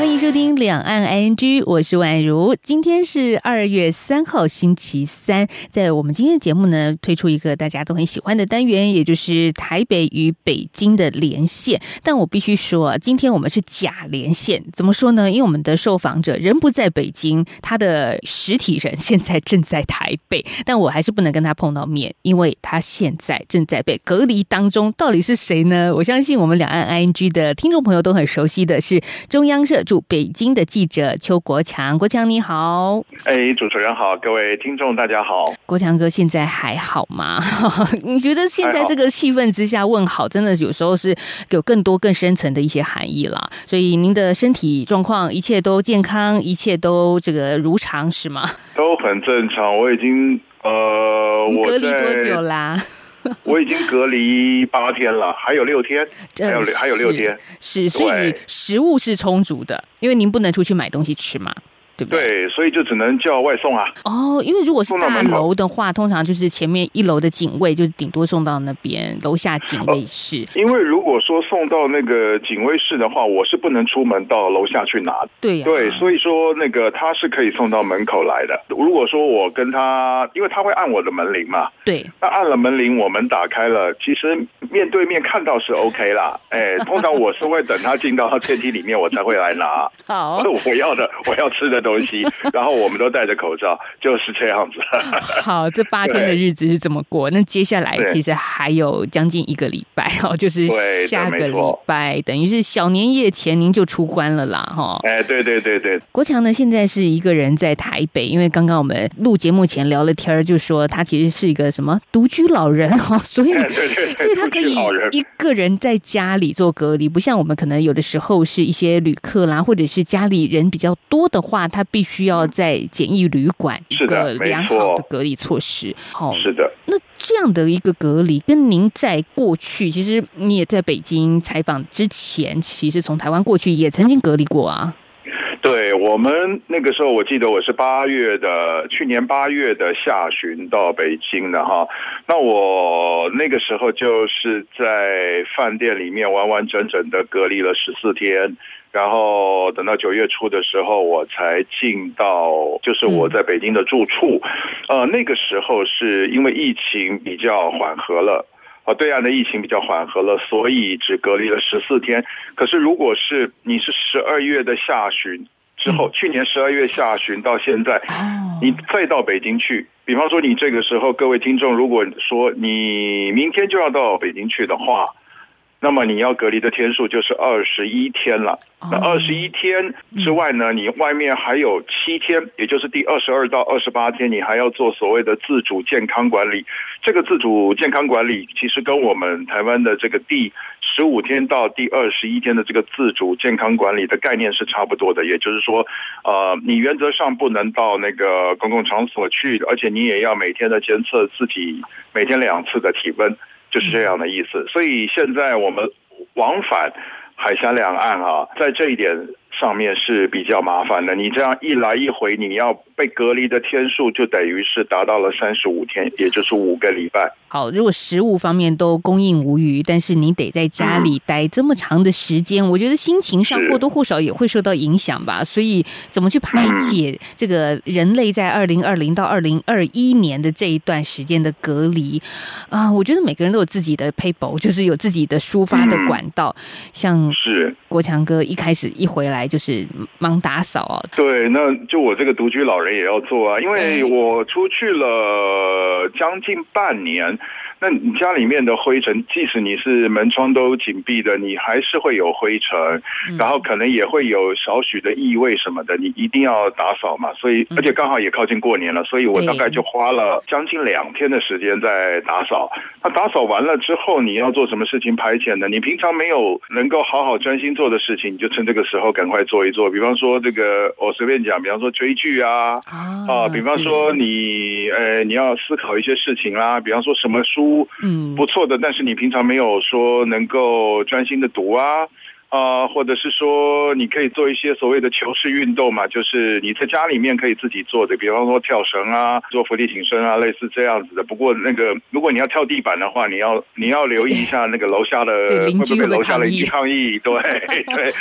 欢迎收听两岸 ING，我是宛如。今天是二月三号，星期三。在我们今天的节目呢，推出一个大家都很喜欢的单元，也就是台北与北京的连线。但我必须说，今天我们是假连线。怎么说呢？因为我们的受访者人不在北京，他的实体人现在正在台北，但我还是不能跟他碰到面，因为他现在正在被隔离当中。到底是谁呢？我相信我们两岸 ING 的听众朋友都很熟悉的是中央社。驻北京的记者邱国强，国强你好，哎，主持人好，各位听众大家好，国强哥现在还好吗？你觉得现在这个气氛之下问好，真的有时候是有更多更深层的一些含义了。所以您的身体状况一切都健康，一切都这个如常是吗？都很正常，我已经呃，我隔离多久啦？我已经隔离八天了，还有六天，还有还有六天，是，所以食物是充足的，因为您不能出去买东西吃嘛。对，所以就只能叫外送啊。哦，因为如果是大楼的话，通常就是前面一楼的警卫就顶多送到那边，楼下警卫室。因为如果说送到那个警卫室的话，我是不能出门到楼下去拿。对对，所以说那个他是可以送到门口来的。如果说我跟他，因为他会按我的门铃嘛。对。那按了门铃，我门打开了，其实面对面看到是 OK 啦。哎，通常我是会等他进到他电梯里面，我才会来拿。好，我要的，我要吃的东。东西，然后我们都戴着口罩，就是这样子。好，这八天的日子是怎么过？那接下来其实还有将近一个礼拜 哦，就是下个礼拜，等于是小年夜前您就出关了啦，哈。哎，对对对对。国强呢，现在是一个人在台北，因为刚刚我们录节目前聊了天儿，就说他其实是一个什么独居老人哈，所以所以他可以一个人在家里做隔离，不像我们可能有的时候是一些旅客啦，或者是家里人比较多的话，他。他必须要在简易旅馆一个良好的隔离措施。好，是的。那这样的一个隔离，跟您在过去，其实你也在北京采访之前，其实从台湾过去也曾经隔离过啊。对我们那个时候，我记得我是八月的，去年八月的下旬到北京的哈。那我那个时候就是在饭店里面完完整整的隔离了十四天。然后等到九月初的时候，我才进到就是我在北京的住处，呃，那个时候是因为疫情比较缓和了，啊，对岸的疫情比较缓和了，所以只隔离了十四天。可是如果是你是十二月的下旬之后，去年十二月下旬到现在，你再到北京去，比方说你这个时候，各位听众，如果说你明天就要到北京去的话。那么你要隔离的天数就是二十一天了。那二十一天之外呢，你外面还有七天，也就是第二十二到二十八天，你还要做所谓的自主健康管理。这个自主健康管理其实跟我们台湾的这个第十五天到第二十一天的这个自主健康管理的概念是差不多的。也就是说，呃，你原则上不能到那个公共场所去，而且你也要每天的监测自己每天两次的体温。就是这样的意思，所以现在我们往返海峡两岸啊，在这一点上面是比较麻烦的。你这样一来一回，你要。被隔离的天数就等于是达到了三十五天，也就是五个礼拜。好，如果食物方面都供应无余，但是你得在家里待这么长的时间，我觉得心情上或多或少也会受到影响吧。所以，怎么去排解这个人类在二零二零到二零二一年的这一段时间的隔离啊？我觉得每个人都有自己的 paper，就是有自己的抒发的管道。像是国强哥一开始一回来就是忙打扫啊。对，那就我这个独居老人。也要做啊，因为我出去了将近半年。那你家里面的灰尘，即使你是门窗都紧闭的，你还是会有灰尘，然后可能也会有少许的异味什么的，你一定要打扫嘛。所以，而且刚好也靠近过年了，所以我大概就花了将近两天的时间在打扫。那打扫完了之后，你要做什么事情排遣呢？你平常没有能够好好专心做的事情，你就趁这个时候赶快做一做。比方说，这个我随便讲，比方说追剧啊，啊，比方说你呃你要思考一些事情啦，比方说什么书。嗯，不错的，但是你平常没有说能够专心的读啊，啊，或者是说你可以做一些所谓的球式运动嘛，就是你在家里面可以自己做的，比方说跳绳啊、做伏地挺身啊，类似这样子的。不过那个如果你要跳地板的话，你要你要留意一下那个楼下的会不会楼下邻居抗议？对 对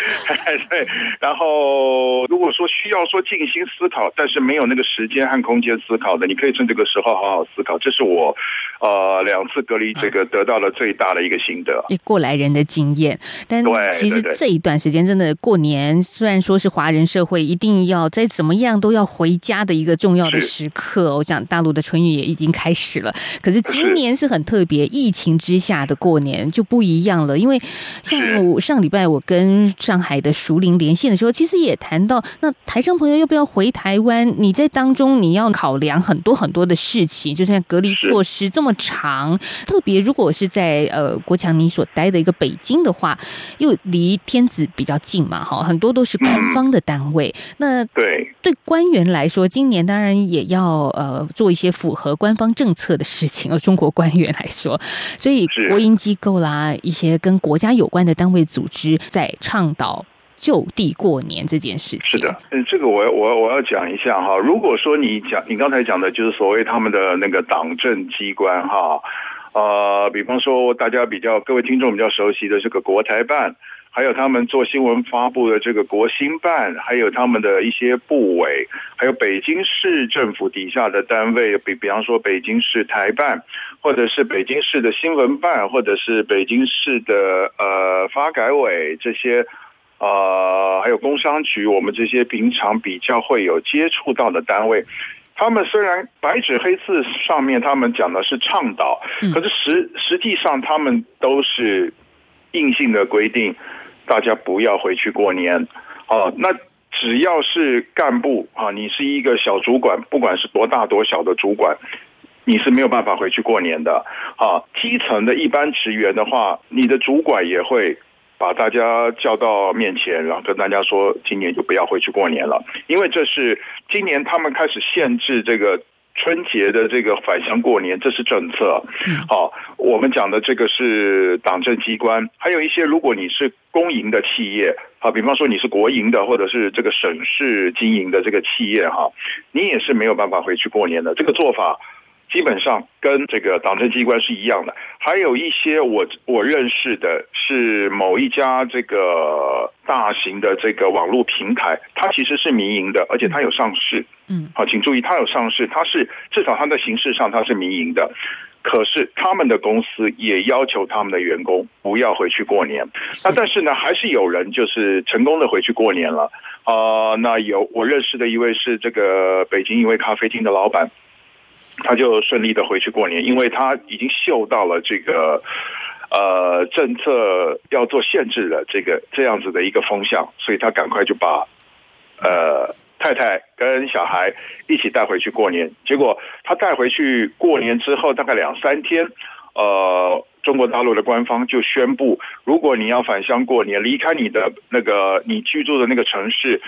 对。然后如果说需要说静心思考，但是没有那个时间和空间思考的，你可以趁这个时候好好思考。这是我呃两次隔离这个得到了最大的一个心得，一过来人的经验。但其实。这一段时间真的过年，虽然说是华人社会一定要再怎么样都要回家的一个重要的时刻，我想大陆的春运也已经开始了。可是今年是很特别，疫情之下的过年就不一样了。因为像我上礼拜我跟上海的熟龄连线的时候，其实也谈到，那台商朋友要不要回台湾？你在当中你要考量很多很多的事情，就像隔离措施这么长，特别如果是在呃国强你所待的一个北京的话，又离。离天子比较近嘛，哈，很多都是官方的单位。那对对官员来说，今年当然也要呃做一些符合官方政策的事情。而 中国官员来说，所以国营机构啦，一些跟国家有关的单位组织在倡导就地过年这件事情。是的，嗯，这个我我我要讲一下哈。如果说你讲你刚才讲的就是所谓他们的那个党政机关哈，呃，比方说大家比较各位听众比较熟悉的这个国台办。还有他们做新闻发布的这个国新办，还有他们的一些部委，还有北京市政府底下的单位，比比方说北京市台办，或者是北京市的新闻办，或者是北京市的呃发改委这些，呃，还有工商局，我们这些平常比较会有接触到的单位，他们虽然白纸黑字上面他们讲的是倡导，可是实实际上他们都是硬性的规定。大家不要回去过年，哦，那只要是干部啊，你是一个小主管，不管是多大多小的主管，你是没有办法回去过年的。啊，基层的一般职员的话，你的主管也会把大家叫到面前，然后跟大家说，今年就不要回去过年了，因为这是今年他们开始限制这个。春节的这个返乡过年，这是政策。好，我们讲的这个是党政机关，还有一些如果你是公营的企业，好，比方说你是国营的，或者是这个省市经营的这个企业哈，你也是没有办法回去过年的。这个做法基本上跟这个党政机关是一样的。还有一些我我认识的是某一家这个大型的这个网络平台，它其实是民营的，而且它有上市。嗯，好，请注意，它有上市，它是至少它的形式上它是民营的，可是他们的公司也要求他们的员工不要回去过年。那但是呢，还是有人就是成功的回去过年了啊。那有我认识的一位是这个北京一位咖啡厅的老板，他就顺利的回去过年，因为他已经嗅到了这个呃政策要做限制的这个这样子的一个风向，所以他赶快就把呃。太太跟小孩一起带回去过年，结果他带回去过年之后，大概两三天，呃，中国大陆的官方就宣布，如果你要返乡过年，离开你的那个你居住的那个城市，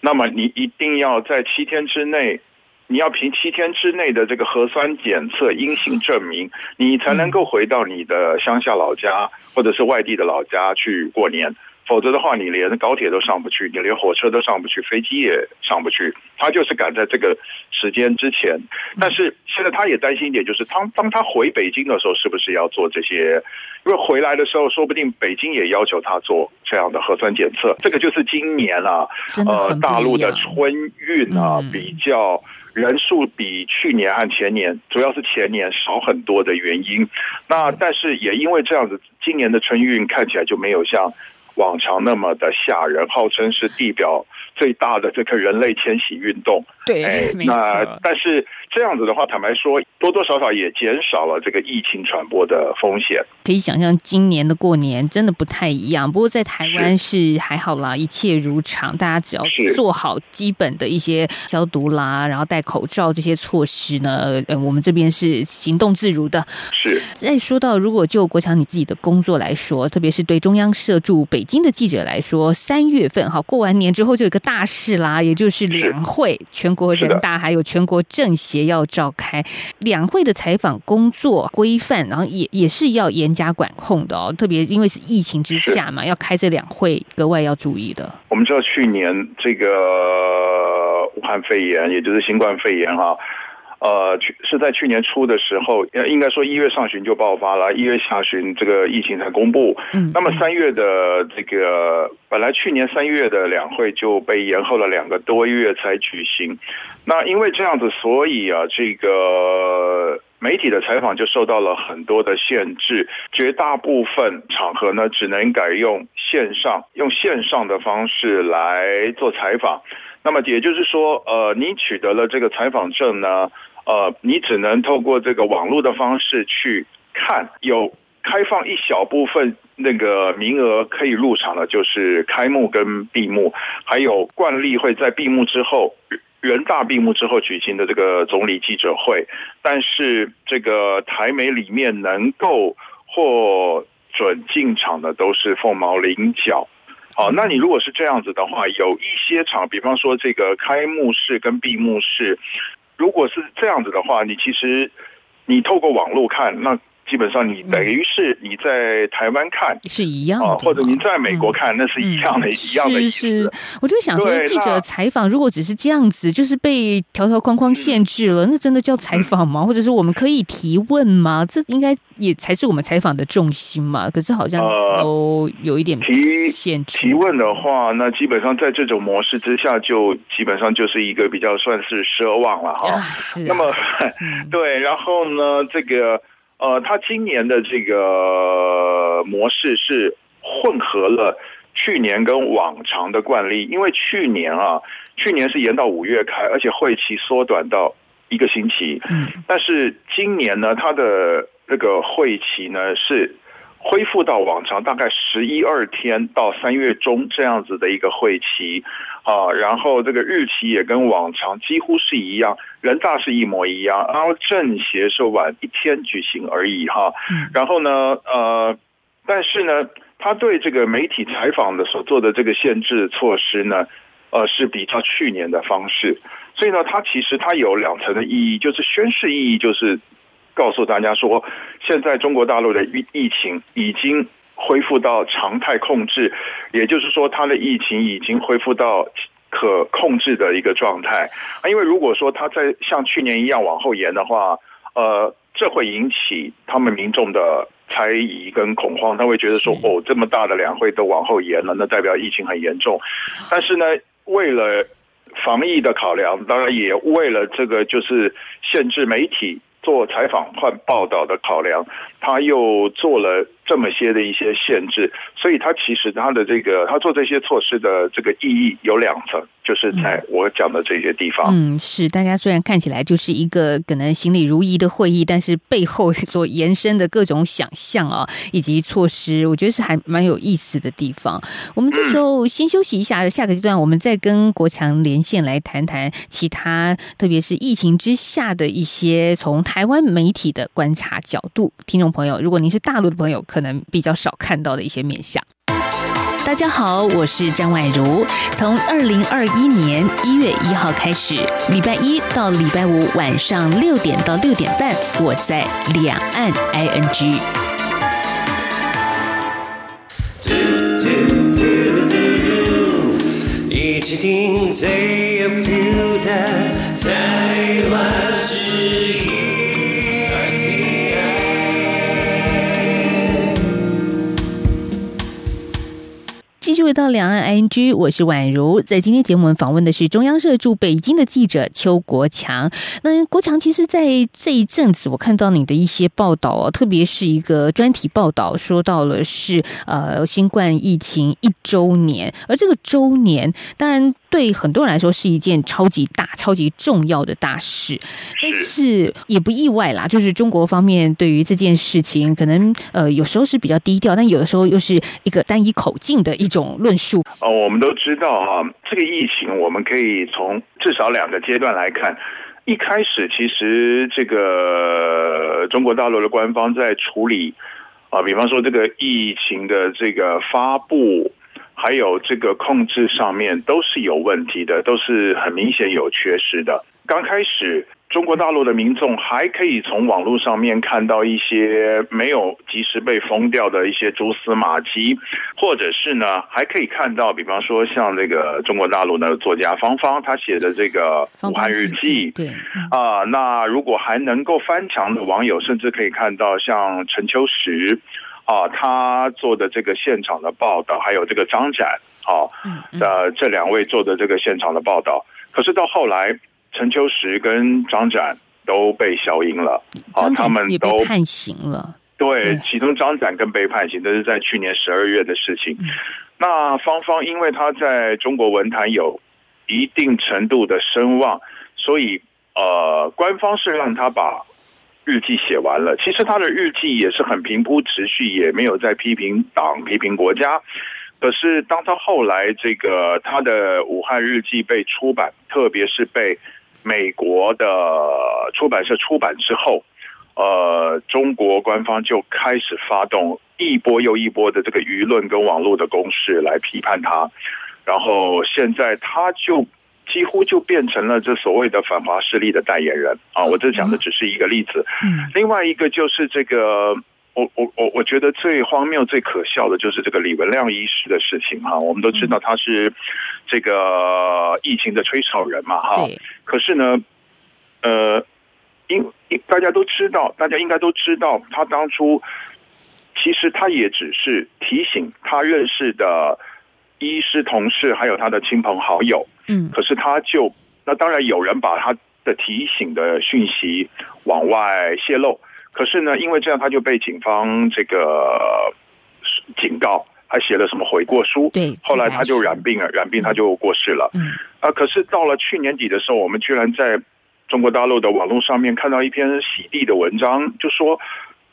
那么你一定要在七天之内，你要凭七天之内的这个核酸检测阴性证明，你才能够回到你的乡下老家或者是外地的老家去过年。否则的话，你连高铁都上不去，你连火车都上不去，飞机也上不去。他就是赶在这个时间之前。但是现在他也担心一点，就是当当他回北京的时候，是不是要做这些？因为回来的时候，说不定北京也要求他做这样的核酸检测。这个就是今年啊，呃，大陆的春运啊，比较人数比去年和前年，主要是前年少很多的原因。那但是也因为这样子，今年的春运看起来就没有像。往常那么的吓人，号称是地表最大的这个人类迁徙运动。对，那但是这样子的话，坦白说，多多少少也减少了这个疫情传播的风险。可以想象，今年的过年真的不太一样。不过在台湾是还好啦，一切如常，大家只要做好基本的一些消毒啦，然后戴口罩这些措施呢，呃，我们这边是行动自如的。是。再说到，如果就国强你自己的工作来说，特别是对中央社驻北京的记者来说，三月份哈过完年之后就有个大事啦，也就是两会全。国人大还有全国政协要召开两会的采访工作规范，然后也也是要严加管控的哦。特别因为是疫情之下嘛，要开这两会格外要注意的。我们知道去年这个武汉肺炎，也就是新冠肺炎哈。呃，去是在去年初的时候，应该说一月上旬就爆发了，一月下旬这个疫情才公布。嗯，那么三月的这个本来去年三月的两会就被延后了两个多月才举行。那因为这样子，所以啊，这个媒体的采访就受到了很多的限制，绝大部分场合呢只能改用线上，用线上的方式来做采访。那么也就是说，呃，你取得了这个采访证呢？呃，你只能透过这个网络的方式去看，有开放一小部分那个名额可以入场的，就是开幕跟闭幕，还有惯例会在闭幕之后，人大闭幕之后举行的这个总理记者会。但是这个台媒里面能够获准进场的都是凤毛麟角。好，那你如果是这样子的话，有一些场，比方说这个开幕式跟闭幕式。如果是这样子的话，你其实你透过网络看那。基本上你等于是你在台湾看是一样的，或者您在美国看那是一样的，一样的意思。是是，我就想说，记者采访如果只是这样子，就是被条条框框限制了，那真的叫采访吗？或者是我们可以提问吗？这应该也才是我们采访的重心嘛。可是好像都有一点提限制。提问的话，那基本上在这种模式之下，就基本上就是一个比较算是奢望了哈。是。那么 对，然后呢，这个。呃，它今年的这个模式是混合了去年跟往常的惯例，因为去年啊，去年是延到五月开，而且会期缩短到一个星期。嗯，但是今年呢，它的那个会期呢是。恢复到往常大概十一二天到三月中这样子的一个会期啊，然后这个日期也跟往常几乎是一样，人大是一模一样，然后政协是晚一天举行而已哈。然后呢，呃，但是呢，他对这个媒体采访的所做的这个限制措施呢，呃，是比较去年的方式，所以呢，它其实它有两层的意义，就是宣誓意义就是。告诉大家说，现在中国大陆的疫疫情已经恢复到常态控制，也就是说，它的疫情已经恢复到可控制的一个状态。啊，因为如果说它在像去年一样往后延的话，呃，这会引起他们民众的猜疑跟恐慌，他会觉得说，哦，这么大的两会都往后延了，那代表疫情很严重。但是呢，为了防疫的考量，当然也为了这个就是限制媒体。做采访换报道的考量，他又做了这么些的一些限制，所以他其实他的这个他做这些措施的这个意义有两层。就是在我讲的这些地方，嗯，是大家虽然看起来就是一个可能行礼如仪的会议，但是背后所延伸的各种想象啊，以及措施，我觉得是还蛮有意思的地方。我们这时候先休息一下，下个阶段我们再跟国强连线来谈谈其他，特别是疫情之下的一些从台湾媒体的观察角度。听众朋友，如果您是大陆的朋友，可能比较少看到的一些面相。大家好，我是张婉如。从二零二一年一月一号开始，礼拜一到礼拜五晚上六点到六点半，我在两岸 ING。一起听。回到两岸 ING，我是宛如。在今天节目，我们访问的是中央社驻北京的记者邱国强。那国强，其实，在这一阵子，我看到你的一些报道哦，特别是一个专题报道，说到了是呃新冠疫情一周年，而这个周年，当然。对很多人来说是一件超级大、超级重要的大事，但是也不意外啦。就是中国方面对于这件事情，可能呃有时候是比较低调，但有的时候又是一个单一口径的一种论述。哦，我们都知道哈，这个疫情我们可以从至少两个阶段来看。一开始其实这个中国大陆的官方在处理啊，比方说这个疫情的这个发布。还有这个控制上面都是有问题的，都是很明显有缺失的。刚开始。中国大陆的民众还可以从网络上面看到一些没有及时被封掉的一些蛛丝马迹，或者是呢，还可以看到，比方说像这个中国大陆的作家方方他写的这个《武汉日记》，对啊，那如果还能够翻墙的网友，甚至可以看到像陈秋实啊，他做的这个现场的报道，还有这个张展啊，呃，这两位做的这个现场的报道，可是到后来。陈秋实跟张展都被消音了，啊，他们都判刑了。对，其中张展更被判刑，这是在去年十二月的事情。那芳芳因为他在中国文坛有一定程度的声望，所以呃，官方是让他把日记写完了。其实他的日记也是很平铺直叙，也没有在批评党、批评国家。可是当他后来这个他的武汉日记被出版，特别是被美国的出版社出版之后，呃，中国官方就开始发动一波又一波的这个舆论跟网络的攻势来批判他，然后现在他就几乎就变成了这所谓的反华势力的代言人。啊！我这讲的只是一个例子，嗯。另外一个就是这个，我我我我觉得最荒谬、最可笑的就是这个李文亮医师的事情哈。我们都知道他是这个疫情的吹哨人嘛哈。可是呢，呃，因大家都知道，大家应该都知道，他当初其实他也只是提醒他认识的医师同事，还有他的亲朋好友。嗯，可是他就那当然有人把他的提醒的讯息往外泄露，可是呢，因为这样他就被警方这个警告。还写了什么悔过书？对，后来他就染病了，染病他就过世了。嗯，啊，可是到了去年底的时候，我们居然在中国大陆的网络上面看到一篇洗地的文章，就说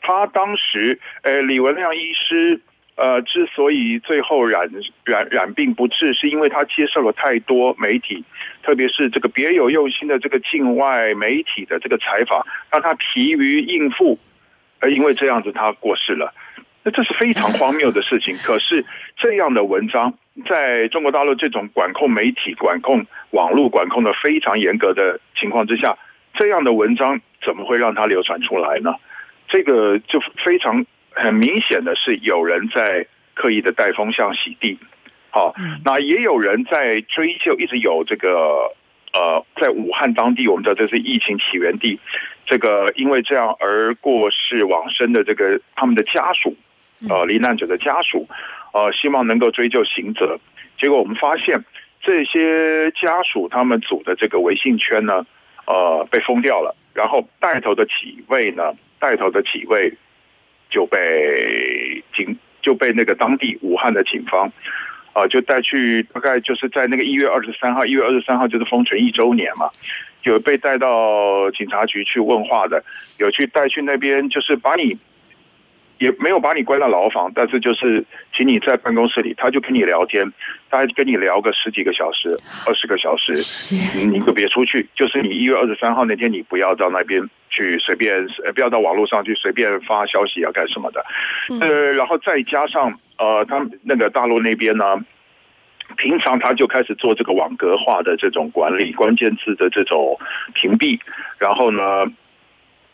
他当时，呃，李文亮医师，呃，之所以最后染染染病不治，是因为他接受了太多媒体，特别是这个别有用心的这个境外媒体的这个采访，让他疲于应付，而因为这样子他过世了。那这是非常荒谬的事情。可是这样的文章，在中国大陆这种管控媒体、管控网络、管控的非常严格的情况之下，这样的文章怎么会让它流传出来呢？这个就非常很明显的是有人在刻意的带风向、洗地。好，那也有人在追究，一直有这个呃，在武汉当地，我们知道这是疫情起源地，这个因为这样而过世往生的这个他们的家属。呃，罹难者的家属，呃，希望能够追究刑责。结果我们发现，这些家属他们组的这个微信圈呢，呃，被封掉了。然后带头的几位呢，带头的几位就被警就被那个当地武汉的警方，啊，就带去大概就是在那个一月二十三号，一月二十三号就是封城一周年嘛，有被带到警察局去问话的，有去带去那边，就是把你。也没有把你关到牢房，但是就是请你在办公室里，他就跟你聊天，他跟你聊个十几个小时、二十个小时，你就别出去。就是你一月二十三号那天，你不要到那边去随便，不要到网络上去随便发消息要干什么的。呃，然后再加上呃，他那个大陆那边呢，平常他就开始做这个网格化的这种管理，关键字的这种屏蔽，然后呢。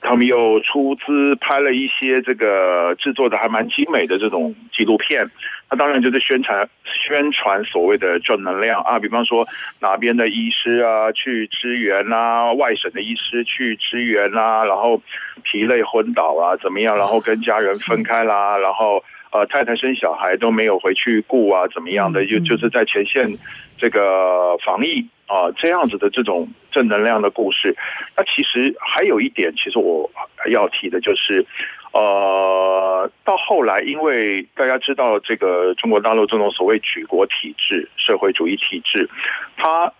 他们又出资拍了一些这个制作的还蛮精美的这种纪录片，那当然就是宣传宣传所谓的正能量啊，比方说哪边的医师啊去支援啊，外省的医师去支援啊，然后疲累昏倒啊怎么样，然后跟家人分开啦，然后呃太太生小孩都没有回去顾啊怎么样的，就就是在前线这个防疫。啊，这样子的这种正能量的故事，那其实还有一点，其实我要提的就是，呃，到后来，因为大家知道这个中国大陆这种所谓举国体制、社会主义体制，它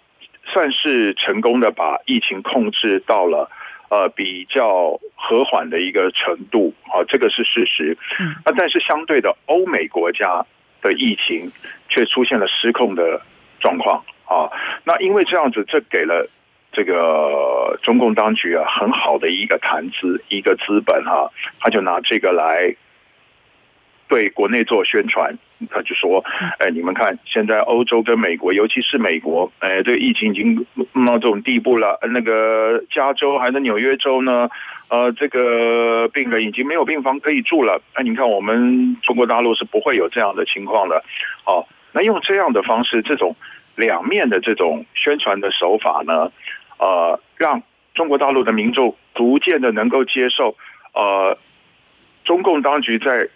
算是成功的把疫情控制到了呃比较和缓的一个程度，啊，这个是事实。嗯，那但是相对的，欧美国家的疫情却出现了失控的状况。啊，那因为这样子，这给了这个中共当局啊很好的一个谈资，一个资本哈，他就拿这个来对国内做宣传，他就说，哎，你们看，现在欧洲跟美国，尤其是美国，哎，这个疫情已经弄到这种地步了。那个加州还是纽约州呢？呃，这个病人已经没有病房可以住了。哎，你看我们中国大陆是不会有这样的情况的。好，那用这样的方式，这种两面的这种宣传的手法呢，呃，让中国大陆的民众逐渐的能够接受，呃，中共当局在。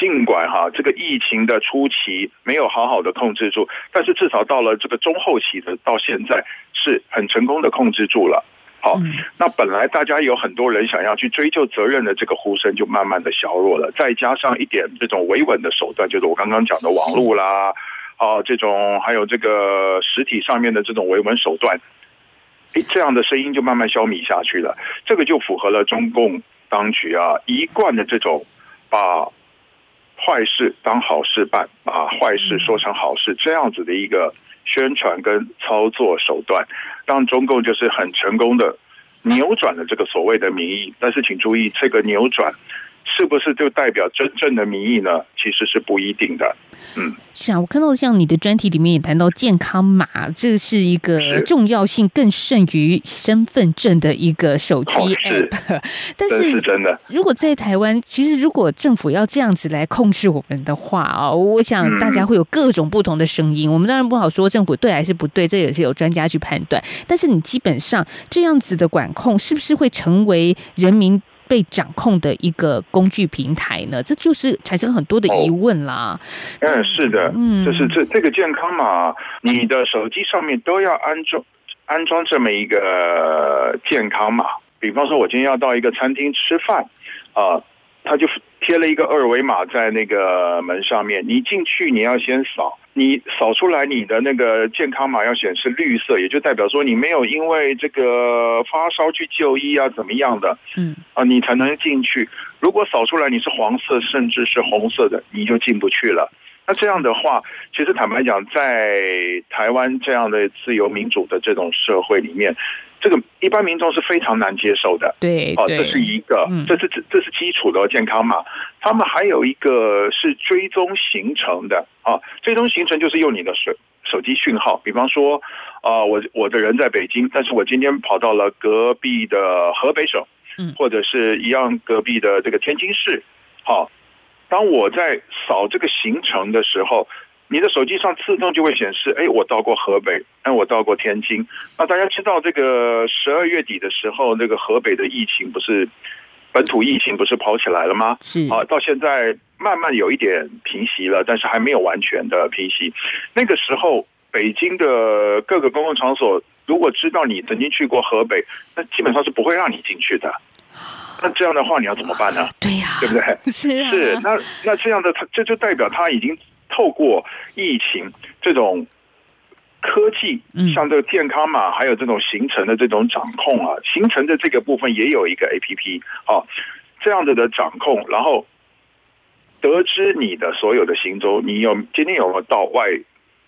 尽管哈这个疫情的初期没有好好的控制住，但是至少到了这个中后期的到现在是很成功的控制住了。好，那本来大家有很多人想要去追究责任的这个呼声就慢慢的削弱了，再加上一点这种维稳的手段，就是我刚刚讲的网络啦，啊这种还有这个实体上面的这种维稳手段，诶这样的声音就慢慢消弭下去了。这个就符合了中共当局啊一贯的这种把。坏事当好事办，把坏事说成好事，这样子的一个宣传跟操作手段，让中共就是很成功的扭转了这个所谓的民意。但是请注意，这个扭转是不是就代表真正的民意呢？其实是不一定的。嗯，是啊，我看到像你的专题里面也谈到健康码，这是一个重要性更胜于身份证的一个手机 app。但是真的，如果在台湾，其实如果政府要这样子来控制我们的话啊，我想大家会有各种不同的声音。我们当然不好说政府对还是不对，这也是有专家去判断。但是你基本上这样子的管控，是不是会成为人民？被掌控的一个工具平台呢，这就是产生很多的疑问啦。嗯，是的，嗯，就是这这个健康码，你的手机上面都要安装安装这么一个健康码。比方说，我今天要到一个餐厅吃饭啊，他就贴了一个二维码在那个门上面，你进去你要先扫。你扫出来你的那个健康码要显示绿色，也就代表说你没有因为这个发烧去就医啊，怎么样的？嗯，啊，你才能进去。如果扫出来你是黄色，甚至是红色的，你就进不去了。那这样的话，其实坦白讲，在台湾这样的自由民主的这种社会里面。这个一般民众是非常难接受的，对，哦，这是一个，这是这这是基础的健康码。他们还有一个是追踪行程的。啊，追踪行程就是用你的手手机讯号，比方说啊，我我的人在北京，但是我今天跑到了隔壁的河北省，嗯，或者是一样隔壁的这个天津市，好，当我在扫这个行程的时候。你的手机上自动就会显示，哎，我到过河北，哎，我到过天津。那大家知道，这个十二月底的时候，那个河北的疫情不是本土疫情不是跑起来了吗？是啊，到现在慢慢有一点平息了，但是还没有完全的平息。那个时候，北京的各个公共场所，如果知道你曾经去过河北，那基本上是不会让你进去的。那这样的话，你要怎么办呢？对呀，对不对？是是，那那这样的，他这就代表他已经。透过疫情这种科技，像这个健康码，还有这种行程的这种掌控啊，行程的这个部分也有一个 A P P 啊，这样子的掌控，然后得知你的所有的行踪，你有今天有没有到外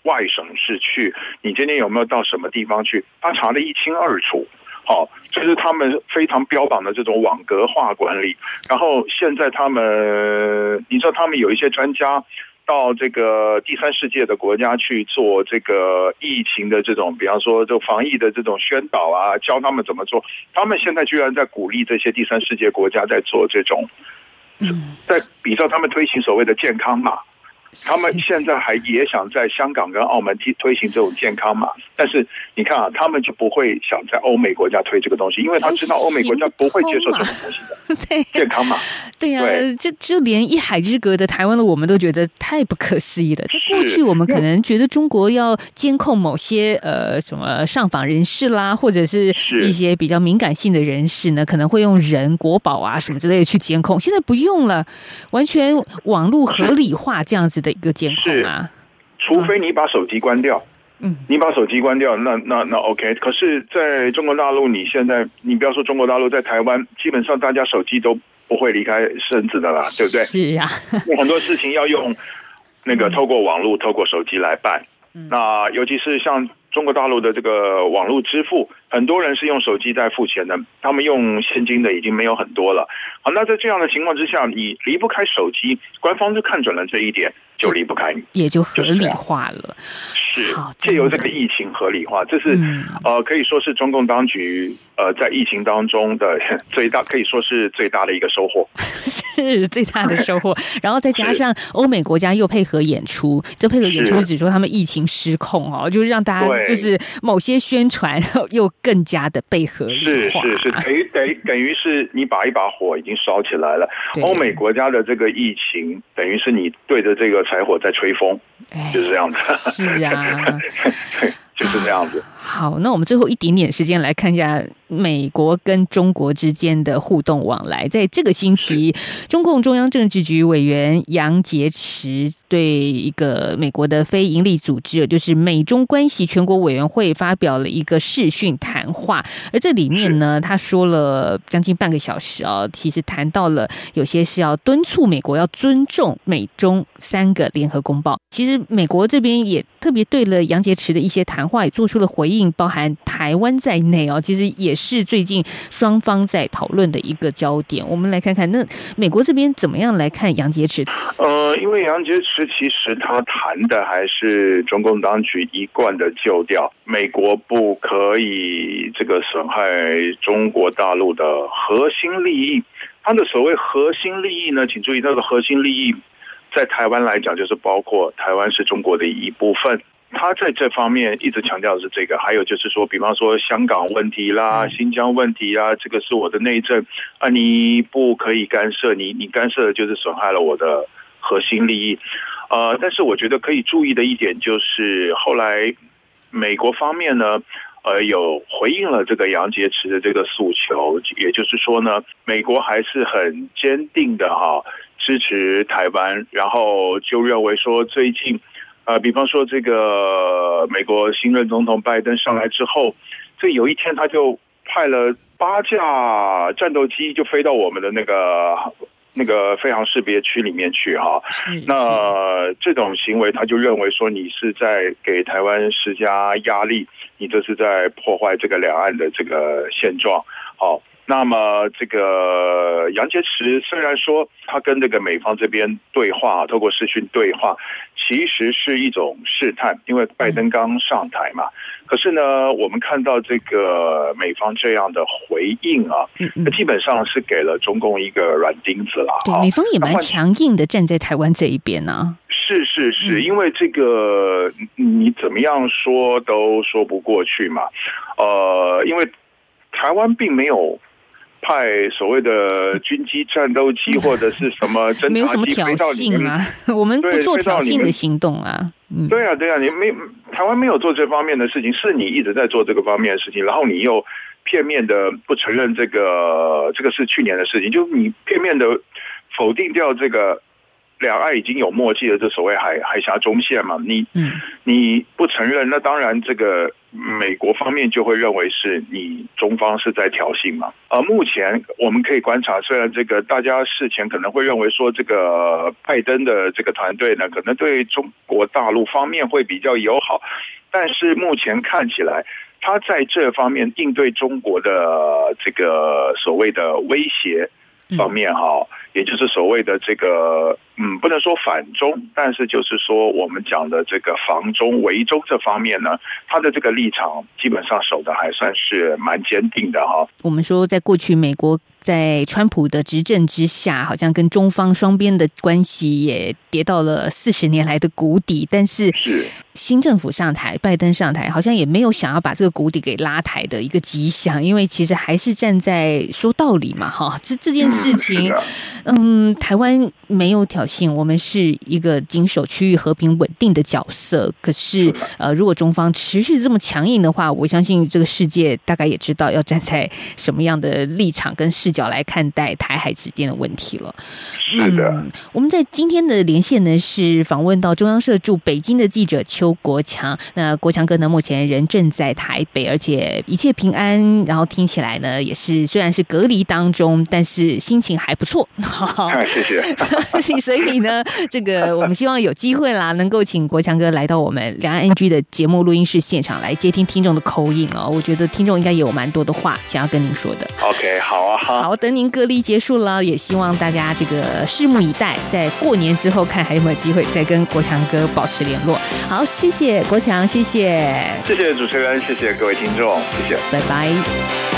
外省市去？你今天有没有到什么地方去？他查的一清二楚。好，这是他们非常标榜的这种网格化管理。然后现在他们，你知道，他们有一些专家。到这个第三世界的国家去做这个疫情的这种，比方说就防疫的这种宣导啊，教他们怎么做。他们现在居然在鼓励这些第三世界国家在做这种，在比照他们推行所谓的健康码。他们现在还也想在香港跟澳门推推行这种健康码，但是你看啊，他们就不会想在欧美国家推这个东西，因为他知道欧美国家不会接受这种东西的。对，健康码，对呀，就就连一海之隔的台湾的我们都觉得太不可思议了。在过去，我们可能觉得中国要监控某些呃什么上访人士啦，或者是一些比较敏感性的人士呢，可能会用人国宝啊什么之类的去监控。现在不用了，完全网络合理化这样子。的一个监控啊，除非你把手机关掉，嗯，你把手机关掉，那那那 OK。可是在中国大陆，你现在你不要说中国大陆，在台湾，基本上大家手机都不会离开身子的啦，对不对？是呀，很多事情要用那个透过网络、透过手机来办。那尤其是像中国大陆的这个网络支付，很多人是用手机在付钱的，他们用现金的已经没有很多了。好，那在这样的情况之下，你离不开手机，官方就看准了这一点。就离不开你，也就合理化了。是借由这个疫情合理化，这是呃可以说是中共当局呃在疫情当中的 最大，可以说是最大的一个收获，是最大的收获。然后再加上欧美国家又配合演出，这配合演出是指说他们疫情失控哦，就是让大家就是某些宣传又更加的被合理化是是是，等于等于等于是你把一把火已经烧起来了。欧美国家的这个疫情，等于是你对着这个柴火在吹风，就是这样子。是啊，就是这样子。好，那我们最后一点点时间来看一下美国跟中国之间的互动往来。在这个星期，中共中央政治局委员杨洁篪对一个美国的非营利组织，就是美中关系全国委员会发表了一个视讯谈话。而这里面呢，他说了将近半个小时啊，其实谈到了有些是要敦促美国要尊重美中三个联合公报。其实美国这边也特别对了杨洁篪的一些谈话也做出了回应。应包含台湾在内哦，其实也是最近双方在讨论的一个焦点。我们来看看，那美国这边怎么样来看杨洁篪？呃，因为杨洁篪其实他谈的还是中共当局一贯的旧调，美国不可以这个损害中国大陆的核心利益。他的所谓核心利益呢，请注意，他的核心利益在台湾来讲，就是包括台湾是中国的一部分。他在这方面一直强调的是这个，还有就是说，比方说香港问题啦、新疆问题啊，这个是我的内政啊，你不可以干涉，你你干涉就是损害了我的核心利益。呃，但是我觉得可以注意的一点就是，后来美国方面呢，呃，有回应了这个杨洁篪的这个诉求，也就是说呢，美国还是很坚定的哈支持台湾，然后就认为说最近。啊，比方说这个美国新任总统拜登上来之后，这有一天他就派了八架战斗机就飞到我们的那个那个飞航识别区里面去哈。那这种行为，他就认为说你是在给台湾施加压力，你这是在破坏这个两岸的这个现状。好。那么，这个杨洁篪虽然说他跟这个美方这边对话，透过视讯对话，其实是一种试探，因为拜登刚上台嘛。可是呢，我们看到这个美方这样的回应啊，那基本上是给了中共一个软钉子了。对，美方也蛮强硬的，站在台湾这一边呢。是是是，因为这个你怎么样说都说不过去嘛。呃，因为台湾并没有。派所谓的军机、战斗机或者是什么 侦察机飞到你们啊？我们不做挑衅的行动啊。对啊，对啊，你没台湾没有做这方面的事情，是你一直在做这个方面的事情，然后你又片面的不承认这个，这个是去年的事情，就你片面的否定掉这个。两岸已经有默契的这所谓海海峡中线嘛，你你不承认，那当然这个美国方面就会认为是你中方是在挑衅嘛。而目前我们可以观察，虽然这个大家事前可能会认为说这个拜登的这个团队呢，可能对中国大陆方面会比较友好，但是目前看起来，他在这方面应对中国的这个所谓的威胁方面哈。也就是所谓的这个，嗯，不能说反中，但是就是说我们讲的这个防中围中这方面呢，他的这个立场基本上守的还算是蛮坚定的哈。我们说，在过去美国。在川普的执政之下，好像跟中方双边的关系也跌到了四十年来的谷底。但是新政府上台，拜登上台，好像也没有想要把这个谷底给拉抬的一个迹象。因为其实还是站在说道理嘛，哈，这这件事情，嗯，台湾没有挑衅，我们是一个经手区域和平稳定的角色。可是，呃，如果中方持续这么强硬的话，我相信这个世界大概也知道要站在什么样的立场跟视。角来看待台海之间的问题了。是的，我们在今天的连线呢是访问到中央社驻北京的记者邱国强。那国强哥呢，目前人正在台北，而且一切平安。然后听起来呢，也是虽然是隔离当中，但是心情还不错。好，谢谢。所所以呢，这个我们希望有机会啦，能够请国强哥来到我们两岸 NG 的节目录音室现场来接听听众的口音哦。我觉得听众应该有蛮多的话想要跟您说的。OK，好啊，好，好，等您隔离结束了，也希望大家这个拭目以待，在过年之后看还有没有机会再跟国强哥保持联络。好，谢谢国强，谢谢，谢谢主持人，谢谢各位听众，谢谢。拜拜。